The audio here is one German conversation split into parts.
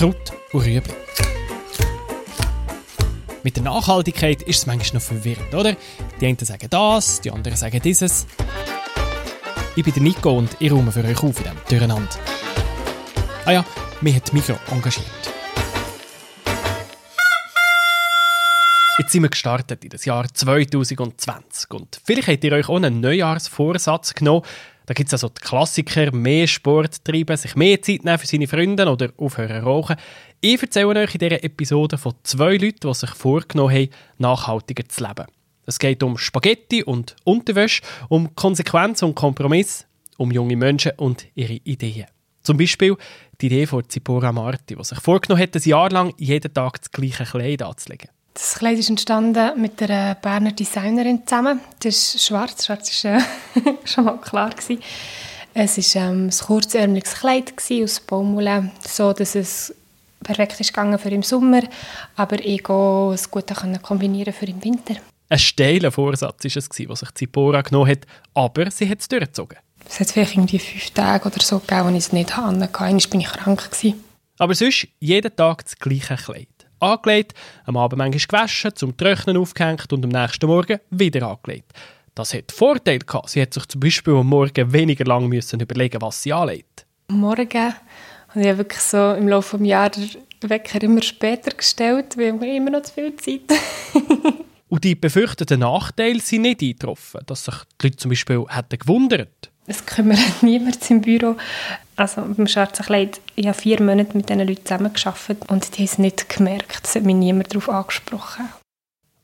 Kraut und Rüebli. Mit der Nachhaltigkeit ist es manchmal noch verwirrend, oder? Die einen sagen das, die anderen sagen dieses. Ich bin der Nico und ich räume für euch auf in diesem Durcheinander. Ah ja, mich hat Mikro engagiert. Jetzt sind wir gestartet in das Jahr 2020 und vielleicht habt ihr euch auch einen Neujahrsvorsatz genommen. Da gibt es also die Klassiker, mehr Sport treiben, sich mehr Zeit nehmen für seine Freunde oder aufhören rauchen. Ich erzähle euch in dieser Episode von zwei Leuten, die sich vorgenommen haben, nachhaltiger zu leben. Es geht um Spaghetti und Unterwäsche, um Konsequenz und Kompromiss, um junge Menschen und ihre Ideen. Zum Beispiel die Idee von Zipora Marti, die sich vorgenommen hat, ein Jahr lang jeden Tag das gleiche Kleid anzulegen. Das Kleid ist entstanden mit einer Berner Designerin zusammen. Das ist schwarz. Schwarz war äh, schon mal klar. Gewesen. Es war ähm, ein kurzärmeliges Kleid aus Baumwolle, so dass es perfekt ist gegangen für im Sommer, aber ich es gut kombinieren für im Winter. Ein steiler Vorsatz war es, den sich Zipora genommen hat, aber sie hat es durchgezogen. Es hat vielleicht irgendwie fünf Tage oder so gegeben, wo ich es nicht hatte. Einmal war ich krank. Gewesen. Aber sonst jeden Tag das gleiche Kleid angelegt, am Abend manchmal gewaschen, zum Trocknen aufgehängt und am nächsten Morgen wieder angelegt. Das hat Vorteil gehabt. Sie hat sich zum Beispiel am Morgen weniger lang müssen überlegen, was sie anlegt. Am Morgen habe ich wirklich so im Laufe des Jahres den Wecker immer später gestellt, weil wir immer noch zu viel Zeit Und die befürchteten Nachteile sind nicht eingetroffen, dass sich die Leute zum Beispiel hätten gewundert. Es kümmert niemand im Büro. Also beim schwarzen Kleid, ich habe vier Monate mit diesen Leuten zusammengearbeitet und die haben es nicht gemerkt. Es hat mich niemand darauf angesprochen.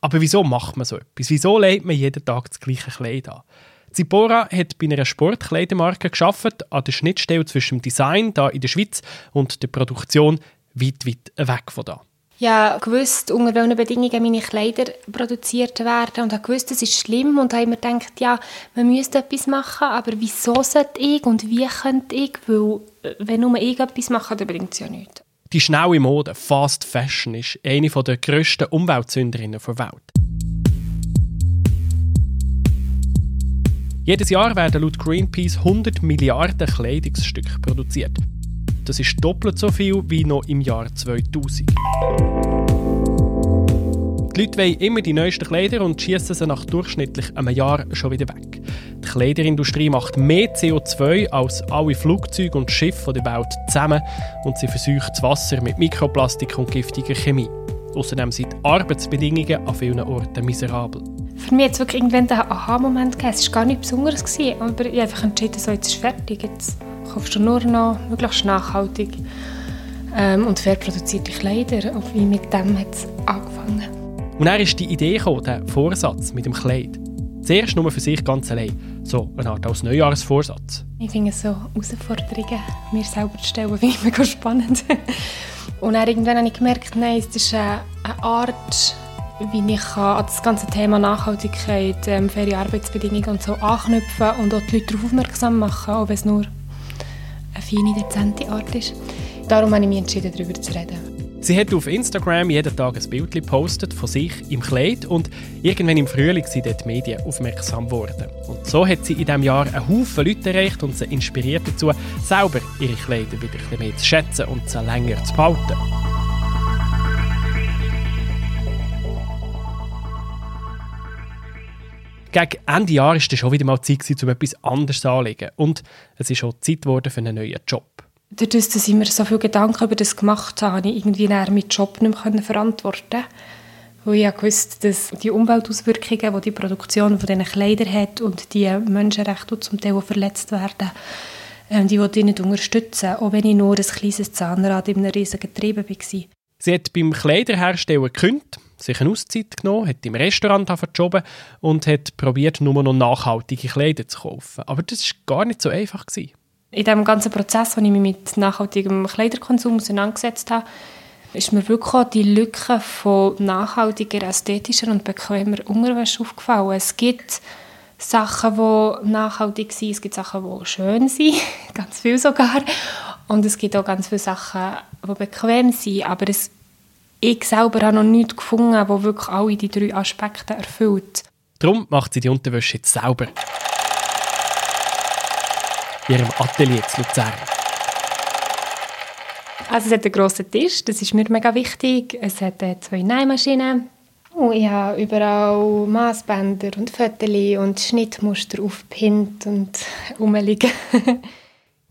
Aber wieso macht man so etwas? Wieso legt man jeden Tag das gleiche Kleid an? Zipora hat bei einer Sportkleidermarke geschafft, an der Schnittstelle zwischen dem Design da in der Schweiz und der Produktion weit, weit weg von da ja gewusst, unter welchen Bedingungen meine Kleider produziert werden und habe gewusst, das ist schlimm und habe mir gedacht, ja, man müsste etwas machen, aber wieso sollte ich und wie könnte ich, weil äh, wenn nur ich etwas mache, dann bringt es ja nichts. Die schnelle Mode, Fast Fashion, ist eine der grössten Umweltsünderinnen der Welt. Jedes Jahr werden laut Greenpeace 100 Milliarden Kleidungsstücke produziert. Das ist doppelt so viel wie noch im Jahr 2000. Die Leute wollen immer die neuesten Kleider und schießen sie nach durchschnittlich einem Jahr schon wieder weg. Die Kleiderindustrie macht mehr CO2 als alle Flugzeuge und Schiffe der Welt zusammen und sie verseucht das Wasser mit Mikroplastik und giftiger Chemie. Außerdem sind die Arbeitsbedingungen an vielen Orten miserabel. Für mich hat es wirklich irgendwann einen Aha-Moment gegeben. Es war gar nichts Besonderes, aber ich habe einfach entschieden, so, jetzt ist fertig. Jetzt kaufst du nur noch möglichst nachhaltig ähm, und fair produzierte Kleider. Und wie mit dem hat es angefangen. Und dann ist die Idee gekommen, der Vorsatz mit dem Kleid. Zuerst nur für sich ganz allein. So eine Art als Neujahrsvorsatz. Ich finde so Herausforderungen, mir selber zu stellen, finde ich mega spannend. Und dann irgendwann habe ich gemerkt, nein, es ist eine, eine Art, wie ich an das ganze Thema Nachhaltigkeit, ähm, faire Arbeitsbedingungen und so anknüpfen und auch die Leute darauf aufmerksam machen, auch wenn es nur eine feine, dezente Art ist. Darum habe ich mich entschieden, darüber zu reden. Sie hat auf Instagram jeden Tag ein Bild gepostet von sich im Kleid und irgendwann im Frühling sind dort die Medien aufmerksam geworden. Und so hat sie in diesem Jahr einen Haufen Leute erreicht und sie inspiriert dazu, selber ihre Kleider wieder ein bisschen mehr zu schätzen und sie länger zu behalten. Gegen Ende Jahr war es schon wieder mal Zeit, um etwas anderes anzulegen. Und es ist auch Zeit geworden für einen neuen Job. Dadurch, dass ich mir so viele Gedanken über das gemacht habe, konnte ich irgendwie meinen Job nicht mehr verantworten. Weil ich wusste, dass die Umweltauswirkungen, die die Produktion von diesen Kleidern hat und die Menschenrechte, die zum Teil verletzt werden, ähm, die wollte ich nicht unterstützen, auch wenn ich nur ein kleines Zahnrad in einem riesigen Getriebe war. Sie hat beim Kleiderhersteller gekündigt, sich eine Auszeit genommen, hat im Restaurant jobben und hat probiert, nur noch nachhaltige Kleider zu kaufen. Aber das war gar nicht so einfach. Gewesen. In diesem ganzen Prozess, wo ich mich mit nachhaltigem Kleiderkonsum auseinandergesetzt habe, ist mir wirklich auch die Lücke von nachhaltiger, ästhetischer und bequemer Unterwäsche aufgefallen. Es gibt Sachen, die nachhaltig sind, es gibt Sachen, die schön sind, ganz viel sogar. Und es gibt auch ganz viele Sachen, die bequem sind. Aber es, ich selber habe noch nichts gefunden, das wirklich alle die drei Aspekte erfüllt. Darum macht sie die Unterwäsche jetzt sauber. In ihrem Atelier zu Luzern. Also es hat einen grossen Tisch, das ist mir mega wichtig. Es hat äh, zwei Nähmaschinen. Und ich habe überall Maßbänder und Fotos und Schnittmuster aufgepinnt und rumliegen.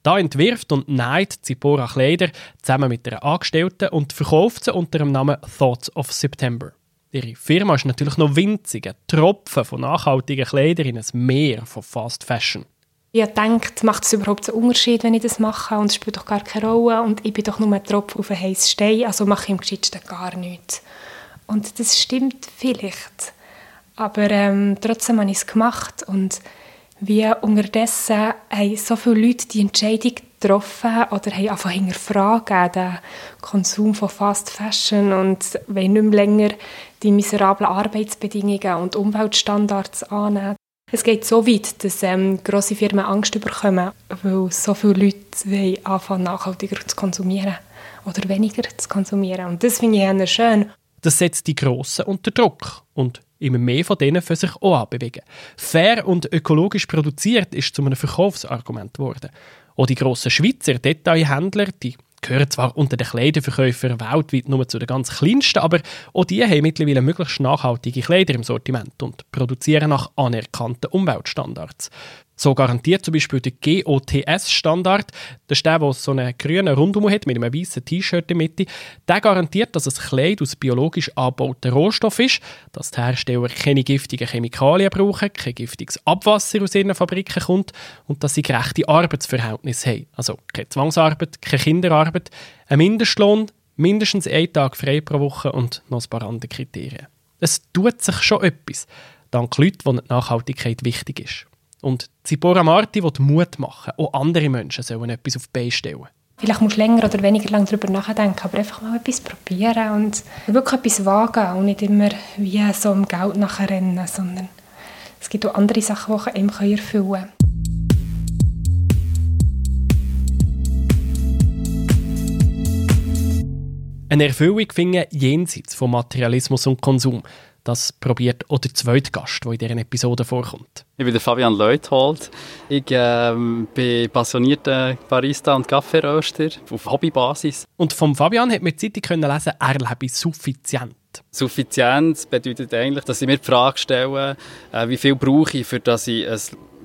Da entwirft und näht Zipora Kleider zusammen mit einer Angestellten und verkauft sie unter dem Namen Thoughts of September. Ihre Firma ist natürlich noch winzig, ein Tropfen von nachhaltigen Kleidern in ein Meer von Fast Fashion. Ich denkt, macht es überhaupt einen Unterschied, wenn ich das mache? Und es spielt doch gar keine Rolle. Und ich bin doch nur ein Tropfen auf einen heißen Stein, also mache ich im Geschichten gar nichts. Und das stimmt vielleicht. Aber ähm, trotzdem habe ich es gemacht. Und wie unterdessen haben so viele Leute die Entscheidung getroffen oder haben einfach hinterfragen, den Konsum von Fast Fashion und wollen nicht mehr länger die miserablen Arbeitsbedingungen und Umweltstandards annehmen. Es geht so weit, dass ähm, grosse Firmen Angst bekommen, weil so viele Leute anfangen, nachhaltiger zu konsumieren oder weniger zu konsumieren. Und das finde ich schön. Das setzt die Grossen unter Druck und immer mehr von denen für sich auch anbewegen. Fair und ökologisch produziert ist zu einem Verkaufsargument geworden. Auch die grossen Schweizer Detailhändler, die gehören zwar unter den Kleiderverkäufern weltweit nur zu den ganz kleinsten, aber auch die haben mittlerweile möglichst nachhaltige Kleider im Sortiment und produzieren nach anerkannten Umweltstandards. So garantiert zum Beispiel der GOTS-Standard, das ist der, der so einen grünen Rundum hat mit einem weißen T-Shirt in der Mitte, der garantiert, dass es Kleid aus biologisch angebauten Rohstoff ist, dass die Hersteller keine giftigen Chemikalien brauchen, kein giftiges Abwasser aus ihren Fabriken kommt und dass sie gerechte Arbeitsverhältnisse haben. Also keine Zwangsarbeit, keine Kinderarbeit, ein Mindestlohn, mindestens einen Tag frei pro Woche und noch ein paar andere Kriterien. Es tut sich schon etwas, dank Leuten, denen die Nachhaltigkeit wichtig ist. Und Zipora Marti will Mut machen. Auch andere Menschen sollen etwas auf die Beine stellen. Vielleicht musst du länger oder weniger lang darüber nachdenken, aber einfach mal etwas probieren und wirklich etwas wagen und nicht immer wie so um Geld nachher rennen, sondern es gibt auch andere Sachen, die einem erfüllen können. Eine Erfüllung finden jenseits von Materialismus und Konsum. Das probiert auch der zweite Gast, der in dieser Episode vorkommt. Ich bin der Fabian Leuthold. Ich ähm, bin passionierter Barista und Kaffeeröster auf Hobbybasis. Und vom Fabian hat man die Zeitung können lesen, er lebe suffizient. Suffizienz bedeutet eigentlich, dass ich mir die Frage stelle, äh, wie viel brauche ich, für dass ich ein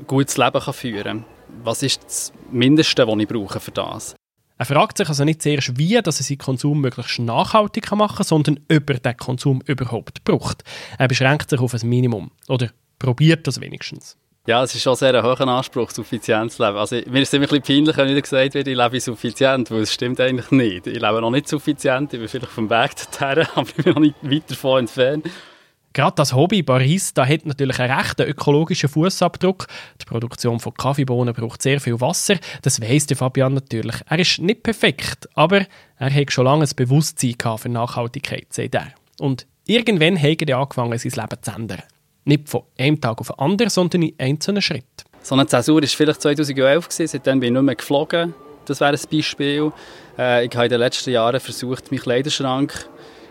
gutes Leben führen kann. Was ist das Mindeste, was ich brauche für das? Er fragt sich also nicht zuerst, wie dass er seinen Konsum möglichst nachhaltig machen kann, sondern ob er den Konsum überhaupt braucht. Er beschränkt sich auf ein Minimum. Oder probiert das wenigstens. Ja, es ist schon sehr ein hoher Anspruch, suffizient zu leben. Also, mir ist es ein bisschen peinlich, wenn wieder gesagt wird, ich lebe suffizient, weil es stimmt eigentlich nicht. Ich lebe noch nicht suffizient, ich bin vielleicht vom Weg dorthin, aber ich bin noch nicht weit davon entfernt. Gerade das Hobby Barista hat natürlich einen rechten ökologischen Fußabdruck. Die Produktion von Kaffeebohnen braucht sehr viel Wasser. Das weiss der Fabian natürlich. Er ist nicht perfekt, aber er hat schon lange ein Bewusstsein für Nachhaltigkeit, sagt er. Und irgendwann hat er angefangen, sein Leben zu ändern. Nicht von einem Tag auf den anderen, sondern in einzelnen Schritten. So eine Zäsur war vielleicht 2011, seitdem bin ich nicht mehr geflogen. Das wäre ein Beispiel. Äh, ich habe in den letzten Jahren versucht, meinen Kleiderschrank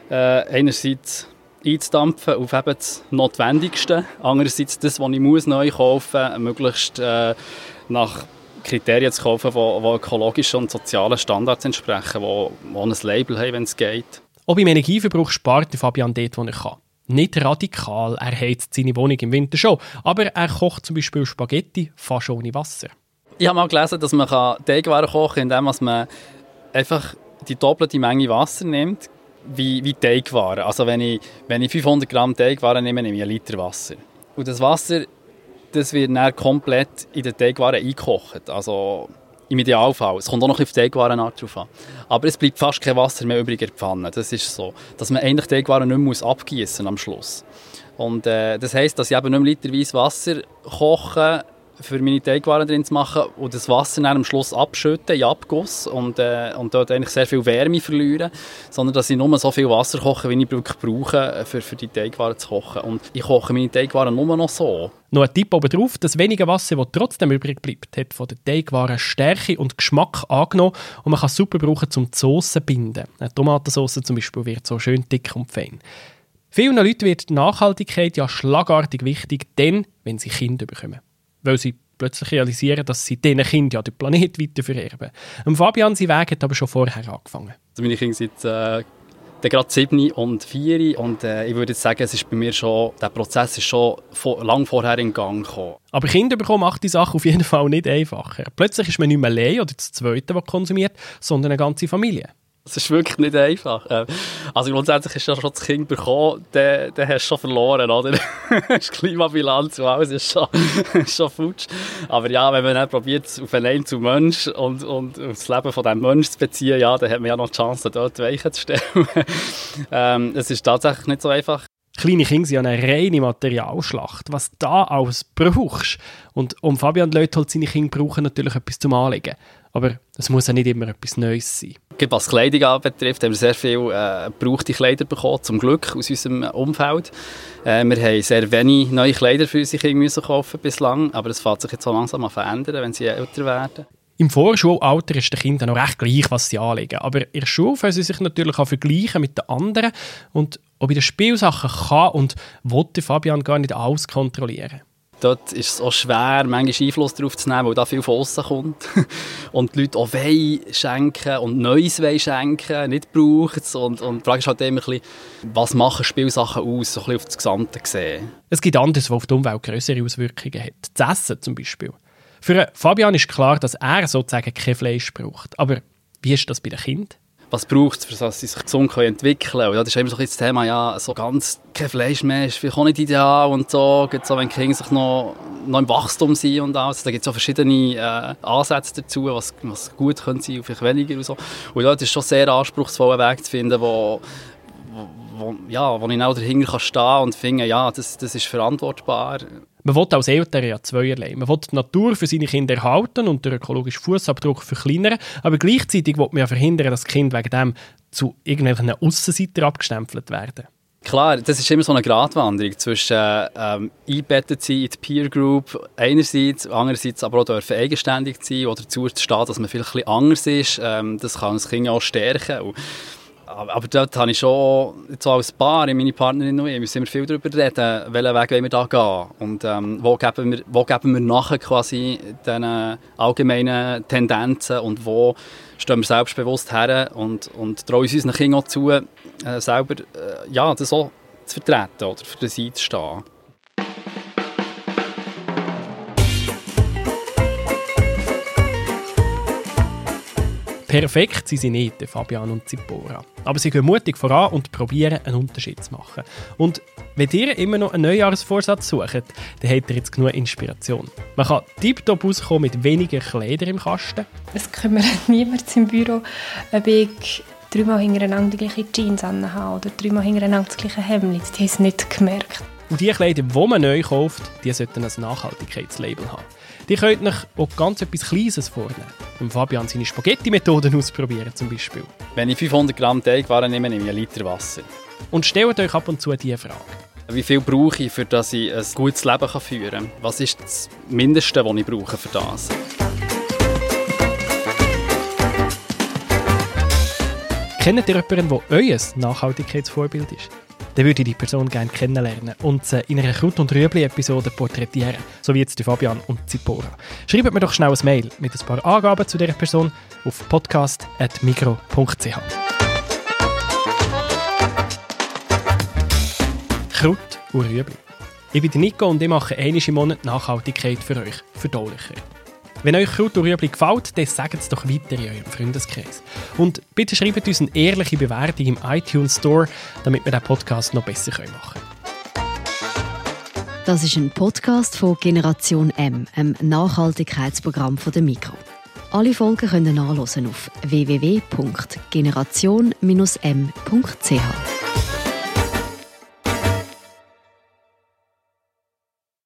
äh, einerseits einzudampfen auf eben das Notwendigste. Andererseits das, was ich muss neu kaufen muss, möglichst äh, nach Kriterien zu kaufen, die, ökologischen und sozialen Standards entsprechen, die, die ein Label haben, wenn es geht. Auch beim Energieverbrauch spart Fabian dort, wo er kann. Nicht radikal, er heizt seine Wohnung im Winter schon, aber er kocht zum Beispiel Spaghetti fast ohne Wasser. Ich habe mal gelesen, dass man Teigwaren kochen kann, indem man einfach die doppelte Menge Wasser nimmt, wie, wie Teigwaren. Also wenn ich, wenn ich 500 Gramm Teigwaren nehme, nehme ich einen Liter Wasser. Und das Wasser das wird dann komplett in den Teigwaren eingekocht. Also im Idealfall. Es kommt auch noch auf die Teigwarenart drauf an. Aber es bleibt fast kein Wasser mehr übrig in der Pfanne. Das ist so. Dass man eigentlich Teigwaren nicht mehr abgießen am Schluss. Und äh, das heisst, dass ich eben nicht mehr literweise Wasser koche, für meine Teigwaren drin zu machen und das Wasser dann am Schluss abschütten in Abguss und, äh, und dort eigentlich sehr viel Wärme verlieren, sondern dass ich nur so viel Wasser koche, wie ich wirklich brauche, äh, für, für die Teigwaren zu kochen. Und ich koche meine Teigwaren nur noch so. Noch ein Tipp oben drauf, das wenige Wasser, das trotzdem übrig bleibt, hat von der Teigwaren Stärke und Geschmack angenommen und man kann es super brauchen, um die Soße zu binden. Eine Tomatensauce zum Beispiel wird so schön dick und fein. Vielen Leuten wird Nachhaltigkeit ja schlagartig wichtig, denn wenn sie Kinder bekommen weil sie plötzlich realisieren, dass sie diesen Kindern ja den Planet weiter vererben. Und Fabian, sein Weg hat aber schon vorher angefangen. Also meine Kinder sind äh, gerade sieben und vier und äh, ich würde jetzt sagen, es ist bei mir schon, der Prozess ist schon vor, lang vorher in Gang gekommen. Aber Kinder bekommen macht die Sache auf jeden Fall nicht einfacher. Plötzlich ist man nicht mehr allein oder das Zweite, was konsumiert, sondern eine ganze Familie. Es ist wirklich nicht einfach. Ähm, also grundsätzlich ist ja schon das Kind bekommen, dann, dann hast du schon verloren, oder? ist Klimabilanz und alles ist schon, schon futsch. Aber ja, wenn man dann probiert, auf einen zu Mensch und, und das Leben von diesem Mensch zu beziehen, ja, dann hat man ja noch die Chance, dort Weichen zu stellen. ähm, es ist tatsächlich nicht so einfach. Kleine Kinder sind eine reine Materialschlacht. Was da alles brauchst. Und um Fabian Leuthold seine Kinder brauchen natürlich etwas zum Anlegen. Aber es muss ja nicht immer etwas Neues sein. Was Kleidung anbetrifft, haben wir sehr viele äh, gebrauchte Kleider bekommen, zum Glück, aus unserem Umfeld. Äh, wir haben sehr wenig neue Kleider für unsere Kinder kaufen bislang, aber es fängt sich jetzt so langsam an verändern, wenn sie älter werden. Im Vorschulalter ist den Kindern noch recht gleich, was sie anlegen. Aber in der Schule können sie sich natürlich auch vergleichen mit den anderen. Und auch bei den Spielsachen kann und wollte Fabian gar nicht alles kontrollieren. Dort ist es auch schwer, manchmal Einfluss darauf zu nehmen, weil da viel von außen kommt. und die Leute auch wollen schenken und Neues wollen schenken, nicht brauchen es. Und, und die Frage ist halt immer ein bisschen, was machen Spielsachen aus, so ein bisschen auf das Gesamte gesehen. Es gibt anderes, was auf die Umwelt größere Auswirkungen hat. Das Essen zum Beispiel. Für Fabian ist klar, dass er sozusagen kein Fleisch braucht. Aber wie ist das bei den Kindern? Was braucht es, dass sie sich gesund können entwickeln können. Und das ist immer so das Thema, ja, so ganz kein Fleisch mehr ist vielleicht auch nicht ideal und so. So, wenn Kinder sich noch, noch im Wachstum sind und alles. Da gibt es so verschiedene äh, Ansätze dazu, was, was gut können sein und vielleicht weniger und so. Und dort ist schon sehr anspruchsvoll, einen Weg zu finden, wo, wo, ja, wo ich auch dahinter kann stehen und finde, ja, das, das ist verantwortbar. Man will als Eltern ja zweierlei. Man will die Natur für seine Kinder erhalten und den ökologischen Fußabdruck verkleinern, aber gleichzeitig will man ja verhindern, dass Kinder wegen dem zu irgendwelchen Aussenseitern abgestempelt werden. Klar, das ist immer so eine Gratwanderung zwischen ähm, eingebettet sein in die Peer Group einerseits, andererseits aber auch dürfen eigenständig sein oder dazu zu stehen, dass man vielleicht ein bisschen anders ist. Ähm, das kann das Kind auch stärken. Und aber dort habe ich schon, jetzt als Paar, meine Partnerin und ich, müssen wir viel darüber reden, welchen Weg wollen wir da gehen und ähm, wo, geben wir, wo geben wir nachher quasi den allgemeinen Tendenzen und wo stehen wir selbstbewusst her und, und trauen uns unseren Kindern auch zu, äh, selber äh, ja, das auch zu vertreten oder für das einzustehen. Perfekt sind sie nicht, Fabian und Zippora. Aber sie gehen mutig voran und probieren, einen Unterschied zu machen. Und wenn ihr immer noch einen Neujahrsvorsatz sucht, dann habt ihr jetzt genug Inspiration. Man kann tiptop rauskommen mit weniger Kleider im Kasten. Es kümmert niemand im Büro, ob ich dreimal hintereinander die gleiche Jeans habe oder dreimal hintereinander das gleiche Hemd. Die haben es nicht gemerkt. Und die Kleider, die man neu kauft, die sollten ein Nachhaltigkeitslabel haben. Die könnt euch auch ganz etwas Kleines vornehmen. Und Fabian seine Spaghetti-Methoden ausprobieren zum Beispiel. Wenn ich 500 Gramm Teigwaren nehme, nehme ich einen Liter Wasser. Und stellt euch ab und zu diese Frage. Wie viel brauche ich, für dass ich ein gutes Leben führen kann? Was ist das Mindeste, was ich brauche für das? Kennt ihr jemanden, der euer Nachhaltigkeitsvorbild ist? Dann würde ich die Person gerne kennenlernen und sie in einer Kraut- und Rüebli-Episode porträtieren, so wie jetzt die Fabian und Zipora. Schreibt mir doch schnell ein Mail mit ein paar Angaben zu dieser Person auf podcast.migro.ch. Kraut und Rüebli. Ich bin Nico und ich mache einmal im Monat Nachhaltigkeit für euch verdaulicher. Wenn euch Rüebli gefällt, dann sagt es doch weiter in eurem Freundeskreis. Und bitte schreibt uns eine ehrliche Bewertung im iTunes Store, damit wir den Podcast noch besser machen können. Das ist ein Podcast von Generation M, einem Nachhaltigkeitsprogramm von der Mikro. Alle Folgen können nachlesen auf www.generation-m.ch.